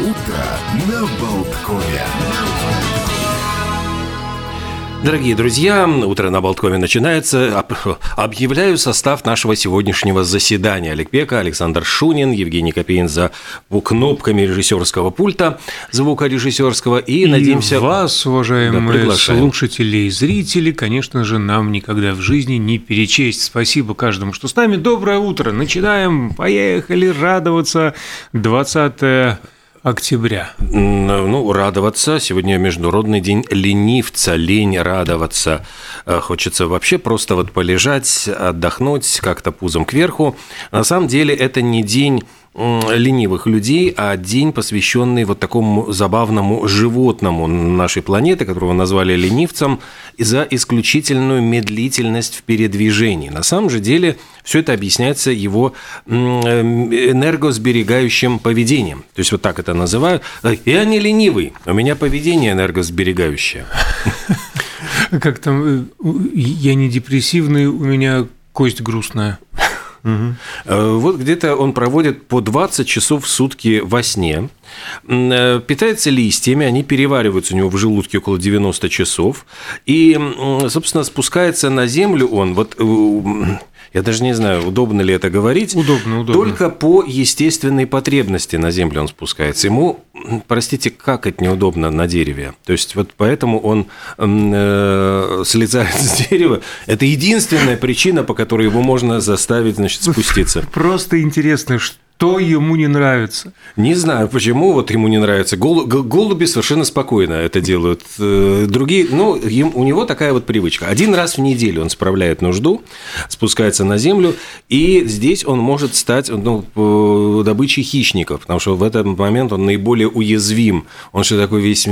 Утро на Болткове. Дорогие друзья, утро на Болткоме начинается. Объявляю состав нашего сегодняшнего заседания. Олег Пека, Александр Шунин, Евгений Копейн за кнопками режиссерского пульта, звукорежиссерского. И, и надеемся... вас, уважаемые да, слушатели и зрители, конечно же, нам никогда в жизни не перечесть. Спасибо каждому, что с нами. Доброе утро. Начинаем. Поехали радоваться. 20 октября. Ну, радоваться. Сегодня Международный день ленивца. Лень радоваться. Э, хочется вообще просто вот полежать, отдохнуть, как-то пузом кверху. На самом деле это не день ленивых людей, а день, посвященный вот такому забавному животному нашей планеты, которого назвали ленивцем, за исключительную медлительность в передвижении. На самом же деле все это объясняется его энергосберегающим поведением. То есть вот так это называют. Я не ленивый, у меня поведение энергосберегающее. Как там, э, я не депрессивный, у меня кость грустная. Угу. Вот где-то он проводит по 20 часов в сутки во сне, э, питается листьями, они перевариваются у него в желудке около 90 часов, и, собственно, спускается на землю он, вот э, я даже не знаю, удобно ли это говорить. Удобно, удобно. Только по естественной потребности на землю он спускается. Ему, простите, как это неудобно на дереве. То есть вот поэтому он э, слезает с дерева. Это единственная причина, по которой его можно заставить, значит, спуститься. Просто интересно, что что ему не нравится? Не знаю, почему вот ему не нравится. Голуби совершенно спокойно это делают. Э, другие, ну, у него такая вот привычка. Один раз в неделю он справляет нужду, спускается на землю, и здесь он может стать ну, добычей хищников, потому что в этот момент он наиболее уязвим. Он что такой весь...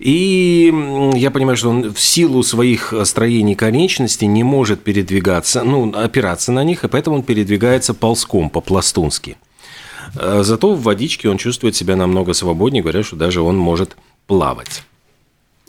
И я понимаю, что он в силу своих строений конечностей не может передвигаться, ну, опираться на них, и поэтому он передвигается ползком ползком по-пластунски. Э, зато в водичке он чувствует себя намного свободнее, говорят, что даже он может плавать.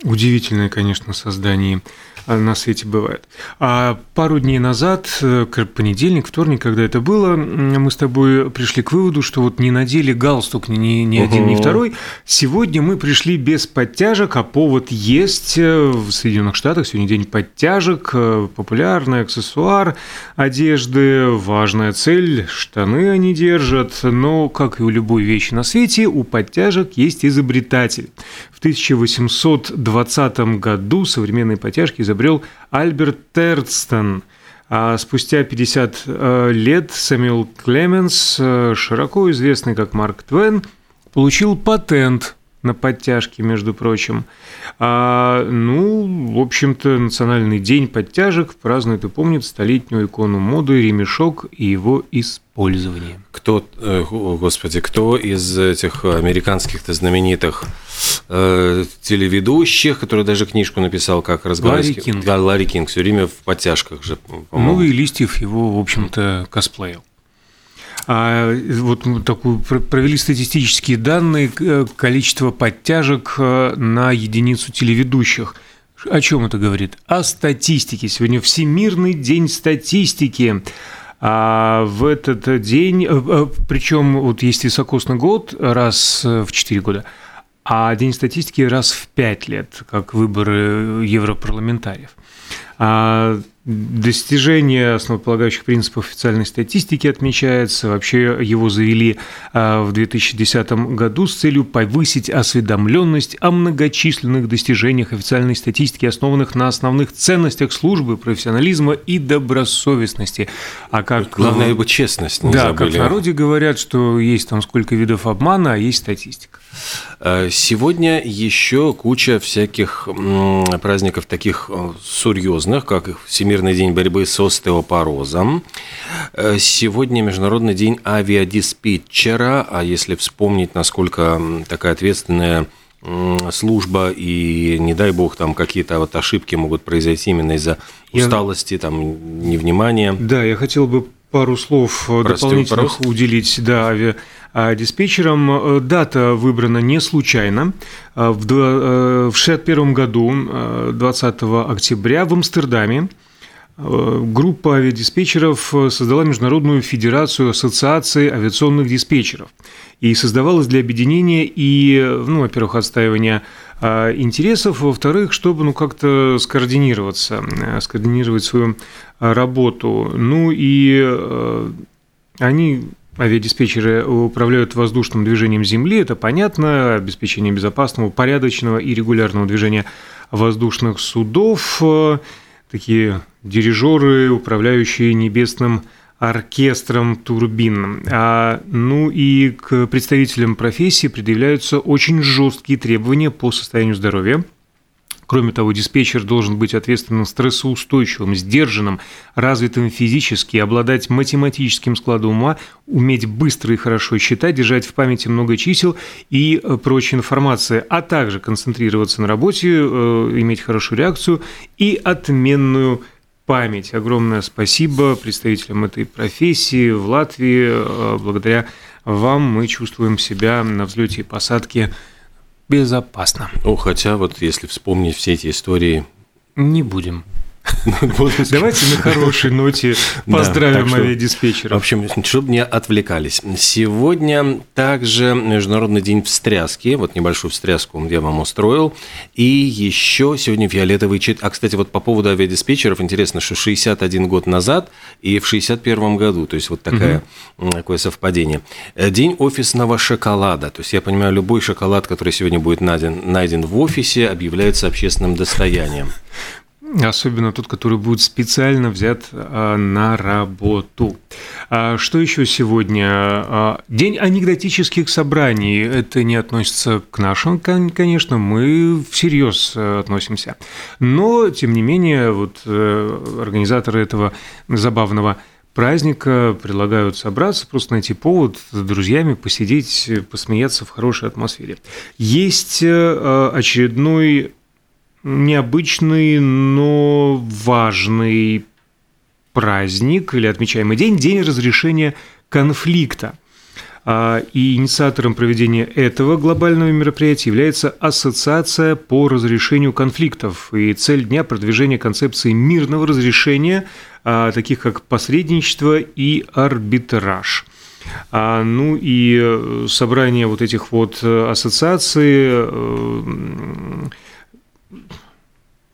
Удивительное, конечно, создание. А, на свете бывает. А пару дней назад, э, понедельник, вторник, когда это было, мы с тобой пришли к выводу, что вот не надели галстук ни, ни один, ни второй. Сегодня мы пришли без подтяжек, а повод есть э, в Соединенных Штатах. Сегодня день подтяжек, э, популярный аксессуар одежды, важная цель, штаны они держат. Но, как и у любой вещи на свете, у подтяжек есть изобретатель. В 1820 году современные подтяжки изобрел Альберт Терстон. А спустя 50 э, лет Сэмюэл Клеменс, э, широко известный как Марк Твен, получил патент на подтяжки, между прочим. А, ну, в общем-то, Национальный день подтяжек празднует и помнит столетнюю икону моды ремешок и его использование. Кто, э, господи, кто из этих американских-то знаменитых э, телеведущих, который даже книжку написал, как разговаривать. Ларри Кинг. Да, Ларри Кинг, все время в подтяжках же, по-моему. Ну и Листьев его, в общем-то, косплеил. А вот такую провели статистические данные э, количество подтяжек э, на единицу телеведущих. О чем это говорит? О статистике. Сегодня Всемирный день статистики. А в этот день, э, причем вот есть високосный год раз в 4 года, а день статистики раз в 5 лет, как выборы европарламентариев. А достижение основополагающих принципов официальной статистики отмечается. Вообще его завели а, в 2010 году с целью повысить осведомленность о многочисленных достижениях официальной статистики, основанных на основных ценностях службы, профессионализма и добросовестности. А как главное бы честность. Не да, забыли. как в народе говорят, что есть там сколько видов обмана, а есть статистика. Э, сегодня еще куча всяких праздников таких э, серьезных, как Всемирный день борьбы с остеопорозом. Э, сегодня Международный день авиадиспетчера, а если вспомнить, насколько такая ответственная служба, и не дай бог там какие-то вот ошибки могут произойти именно из-за усталости, там, невнимания. Да, я хотел бы пару слов Прости, дополнительных вопрос. уделить да, авиа а диспетчером. Э, дата выбрана не случайно. В 1961 э, году, 20 э, октября, в Амстердаме группа авиадиспетчеров создала Международную федерацию ассоциаций авиационных диспетчеров. И создавалась для объединения и, ну, во-первых, отстаивания а, интересов, во-вторых, чтобы ну, как-то скоординироваться, скоординировать свою работу. Ну и они Авиадиспетчеры управляют воздушным движением Земли, это понятно, обеспечение безопасного, порядочного и регулярного движения воздушных судов, такие дирижеры, управляющие небесным оркестром турбин. А, ну и к представителям профессии предъявляются очень жесткие требования по состоянию здоровья – Кроме того, диспетчер должен быть ответственным, стрессоустойчивым, сдержанным, развитым физически, обладать математическим складом ума, уметь быстро и хорошо считать, держать в памяти много чисел и э, прочей информации, а также концентрироваться на работе, э, иметь хорошую реакцию и отменную память. Огромное спасибо представителям этой профессии в Латвии. Э, благодаря вам мы чувствуем себя на взлете и посадке безопасно. Ну, хотя вот если вспомнить все эти истории... Не будем. Давайте на хорошей ноте поздравим да, авиадиспетчеров. В общем, чтобы не отвлекались. Сегодня также Международный день встряски. Вот небольшую встряску я вам устроил. И еще сегодня фиолетовый чит. А, кстати, вот по поводу авиадиспетчеров, интересно, что 61 год назад и в 61 году. То есть вот такая, угу. такое совпадение. День офисного шоколада. То есть я понимаю, любой шоколад, который сегодня будет найден, найден в офисе, объявляется общественным достоянием. Особенно тот, который будет специально взят а, на работу. А что еще сегодня? А, день анекдотических собраний. Это не относится к нашим, конечно, мы всерьез э, относимся. Но, тем не менее, вот э, организаторы этого забавного праздника предлагают собраться, просто найти повод с друзьями посидеть, посмеяться в хорошей атмосфере. Есть э, очередной необычный, но важный праздник или отмечаемый день – День разрешения конфликта. А, и инициатором проведения этого глобального мероприятия является Ассоциация по разрешению конфликтов. И цель дня – продвижение концепции мирного разрешения, а, таких как посредничество и арбитраж. А, ну и э, собрание вот этих вот э, ассоциаций э,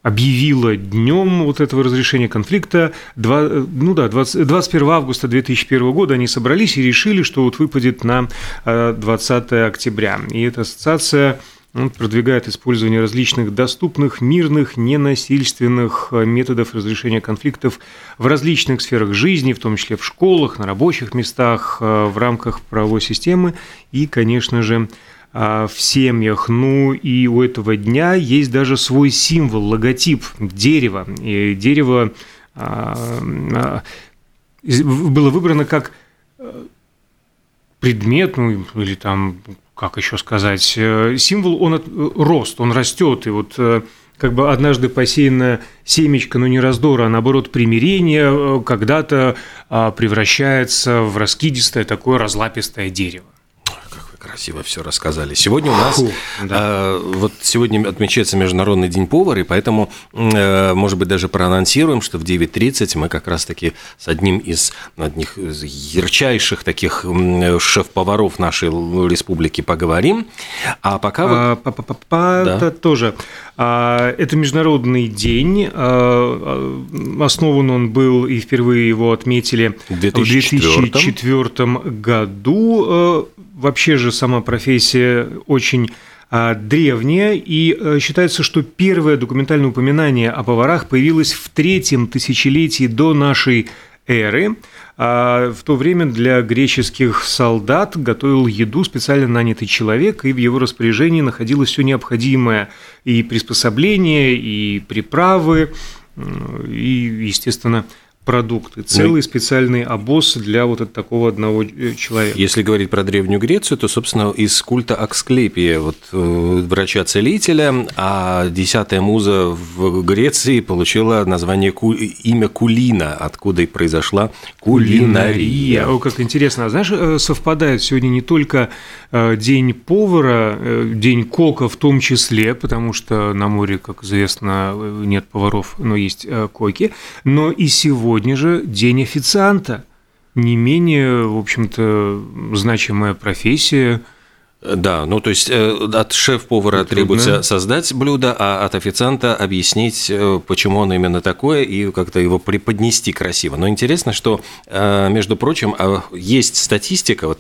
объявила днем вот этого разрешения конфликта, 2, ну да, 20, 21 августа 2001 года они собрались и решили, что вот выпадет на 20 э, октября. И эта ассоциация он продвигает использование различных доступных, мирных, ненасильственных э, методов разрешения конфликтов в различных сферах жизни, в том числе в школах, на рабочих местах, э, в рамках правовой системы и, конечно же, в семьях. Ну и у этого дня есть даже свой символ, логотип дерева. И дерево а, а, было выбрано как э, предмет, ну или там, как еще сказать, э, символ, он э, рост, он растет, и вот как бы однажды посеянное семечко, но не раздора, а наоборот примирение, когда-то превращается в раскидистое такое разлапистое дерево красиво все рассказали. Сегодня у нас, Фу, да. э, вот сегодня отмечается Международный день повара, и поэтому, э, может быть, даже проанонсируем, что в 9.30 мы как раз-таки с одним из одних из ярчайших таких шеф-поваров нашей республики поговорим. А пока а, вот... Па -па -па да. Это тоже. А, это Международный день. А, а, основан он был, и впервые его отметили в 2004, в 2004 году. Вообще же сама профессия очень древняя, и считается, что первое документальное упоминание о поварах появилось в третьем тысячелетии до нашей эры. А в то время для греческих солдат готовил еду специально нанятый человек, и в его распоряжении находилось все необходимое и приспособления, и приправы, и, естественно, продукты, целый специальный обоз для вот такого одного э, человека. Если говорить про Древнюю Грецию, то, собственно, из культа Аксклепия, вот э, врача-целителя, а десятая муза в Греции получила название имя Кулина, откуда и произошла кулинария. О, как интересно. А знаешь, э, совпадает сегодня не только день повара, день кока в том числе, потому что на море, как известно, нет поваров, но есть коки, но и сегодня сегодня же день официанта. Не менее, в общем-то, значимая профессия – да, ну то есть э, от шеф-повара требуется создать блюдо, а от официанта объяснить, э, почему оно именно такое, и как-то его преподнести красиво. Но интересно, что, э, между прочим, а, есть статистика, вот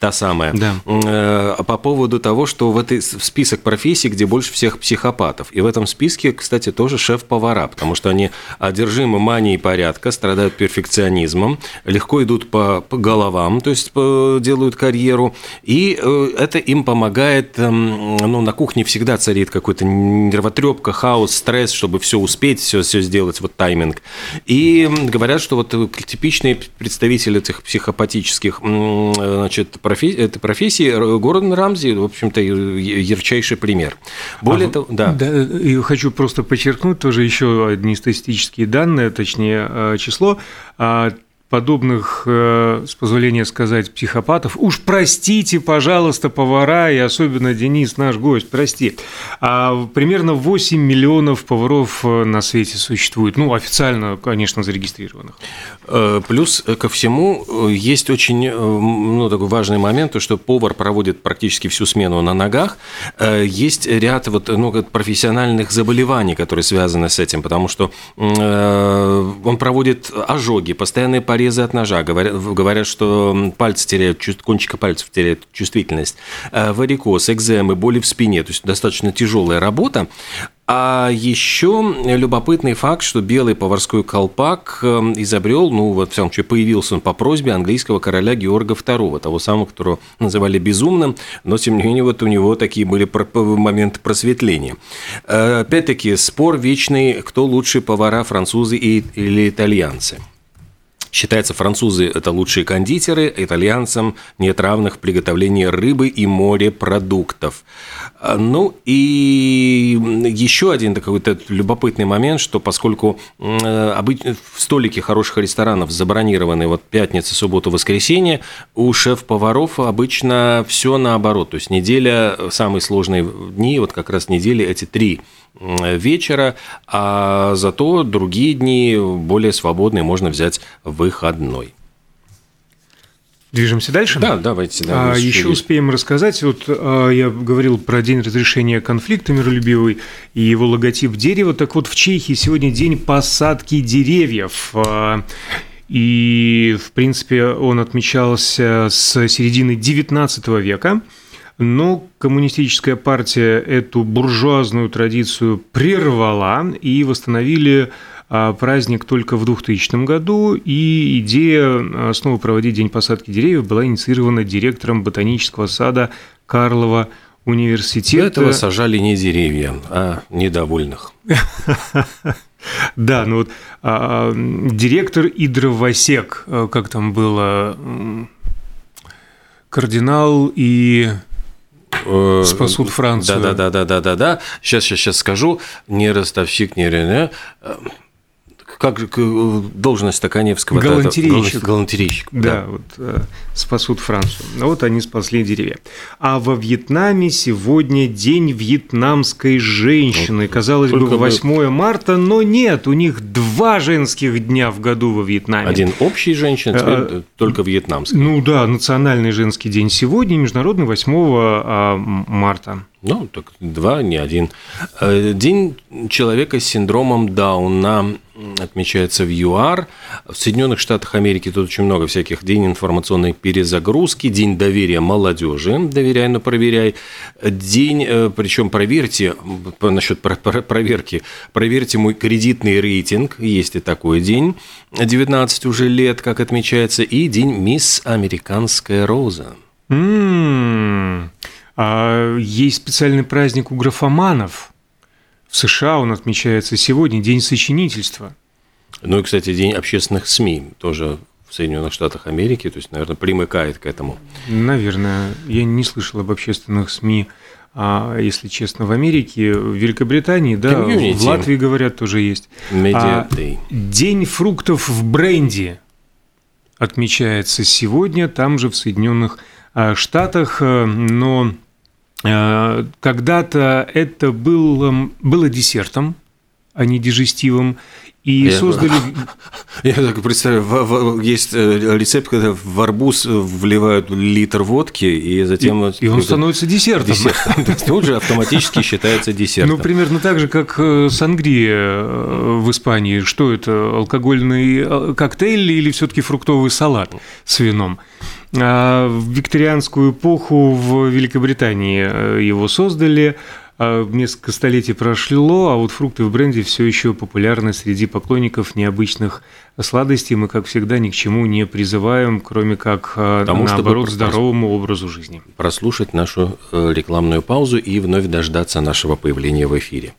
та самая, да. по поводу того, что в этой список профессий, где больше всех психопатов. И в этом списке, кстати, тоже шеф-повара, потому что они одержимы манией порядка, страдают перфекционизмом, легко идут по, по головам, то есть делают карьеру, и это им помогает, эм, ну, на кухне всегда царит какой-то нервотрепка, хаос, стресс, чтобы все успеть, все, все сделать, вот тайминг. И говорят, что вот типичные представители этих психопатических значит, профессий, этой профессии Гордон Рамзи, в общем-то, ярчайший пример. Более а, того, да. да. И хочу просто подчеркнуть тоже еще одни статистические данные, точнее, э, число а, подобных, э, с позволения сказать, психопатов. Уж простите, пожалуйста, повара, и особенно Денис, наш гость, прости. А примерно 8 миллионов поваров э, на свете существует. Ну, официально, конечно, зарегистрированных. Э, плюс ко всему есть очень ну, такой важный момент, то, что повар проводит практически всю смену на ногах. Есть ряд вот, ну, профессиональных заболеваний, которые связаны с этим, потому что он проводит ожоги, постоянные порезы порезы от ножа. Говорят, говорят что пальцы теряют, кончика пальцев теряют чувствительность. Э, варикоз, экземы, боли в спине. То есть достаточно тяжелая работа. А еще любопытный факт, что белый поварской колпак эм, изобрел, ну, вот, в всяком случае, появился он по просьбе английского короля Георга II, того самого, которого называли безумным, но, тем не менее, вот у него такие были моменты просветления. Э, опять-таки, спор вечный, кто лучше повара, французы или итальянцы. Считается, французы – это лучшие кондитеры, итальянцам нет равных в приготовлении рыбы и морепродуктов. А, ну и еще один такой вот любопытный момент, что поскольку в столики хороших ресторанов забронированы вот пятница, суббота, воскресенье, у шеф-поваров обычно все наоборот. То есть неделя, самые сложные дни, вот как раз недели эти три вечера, а зато другие дни более свободные можно взять выходной. Движемся дальше? Да, давайте. Да, а, еще успеем рассказать. Вот а, я говорил про день разрешения конфликта миролюбивый и его логотип дерева. Так вот, в Чехии сегодня день посадки деревьев. А, и, в принципе, он отмечался с середины XIX века. Но коммунистическая партия эту буржуазную традицию прервала и восстановили праздник только в 2000 году, и идея а, снова проводить День посадки деревьев была инициирована директором ботанического сада Карлова университета. До этого сажали не деревья, а недовольных. Да, ну вот а, директор и дровосек, как там было, кардинал и Э, Спасут Францию. Да, да, да, да, да, да, да. Сейчас, сейчас, сейчас скажу. Не ростовщик, не Рене как же должность Токаневского? Галантерейщик. Галантерейщик. Да, да, вот э, спасут Францию. Ну вот они спасли деревья. А во Вьетнаме сегодня день вьетнамской женщины. Вот. Казалось Только бы, 8 мы... марта, но нет, у них два женских дня в году во Вьетнаме. Один общий женщин, а, только вьетнамский. Ну да, национальный женский день сегодня, международный 8 а, марта. Ну, так два, не один. Э, день человека с синдромом Дауна отмечается в ЮАР. В Соединенных Штатах Америки тут очень много всяких. День информационной перезагрузки, день доверия молодежи, доверяй, но проверяй. День, э, причем проверьте, насчет проверки, проверьте мой кредитный рейтинг, есть и такой день, 19 уже лет, как отмечается, и день Мисс Американская Роза. М-м-м. А есть специальный праздник у графоманов. В США он отмечается сегодня, День сочинительства. Ну и, кстати, День общественных СМИ тоже в Соединенных Штатах Америки, то есть, наверное, примыкает к этому. Наверное, я не слышал об общественных СМИ, а, если честно, в Америке, в Великобритании, да, Community. в Латвии, говорят, тоже есть. Media А, Day. День фруктов в бренде отмечается сегодня, там же в Соединенных а, Штатах, э, но когда-то это был, было десертом, а не дижестивом, и Я- создали... Я так представляю, есть э, рецепт, когда в арбуз вливают литр водки, и затем... вот И он становится десертом. десерт. То есть Тут же автоматически считается десертом. Ну, примерно так же, как э, сангрия э, в Испании. Что это, алкогольный э, коктейль или все-таки фруктовый салат с вином? А в викторианскую эпоху в Великобритании э, его создали, а несколько столетий прошло, а вот фрукты в бренде все еще популярны среди поклонников необычных сладостей. Мы, как всегда, ни к чему не призываем, кроме как, э, Тому, чтобы наоборот, просто- здоровому образу жизни. прослушать нашу э, рекламную паузу и вновь дождаться нашего появления в эфире.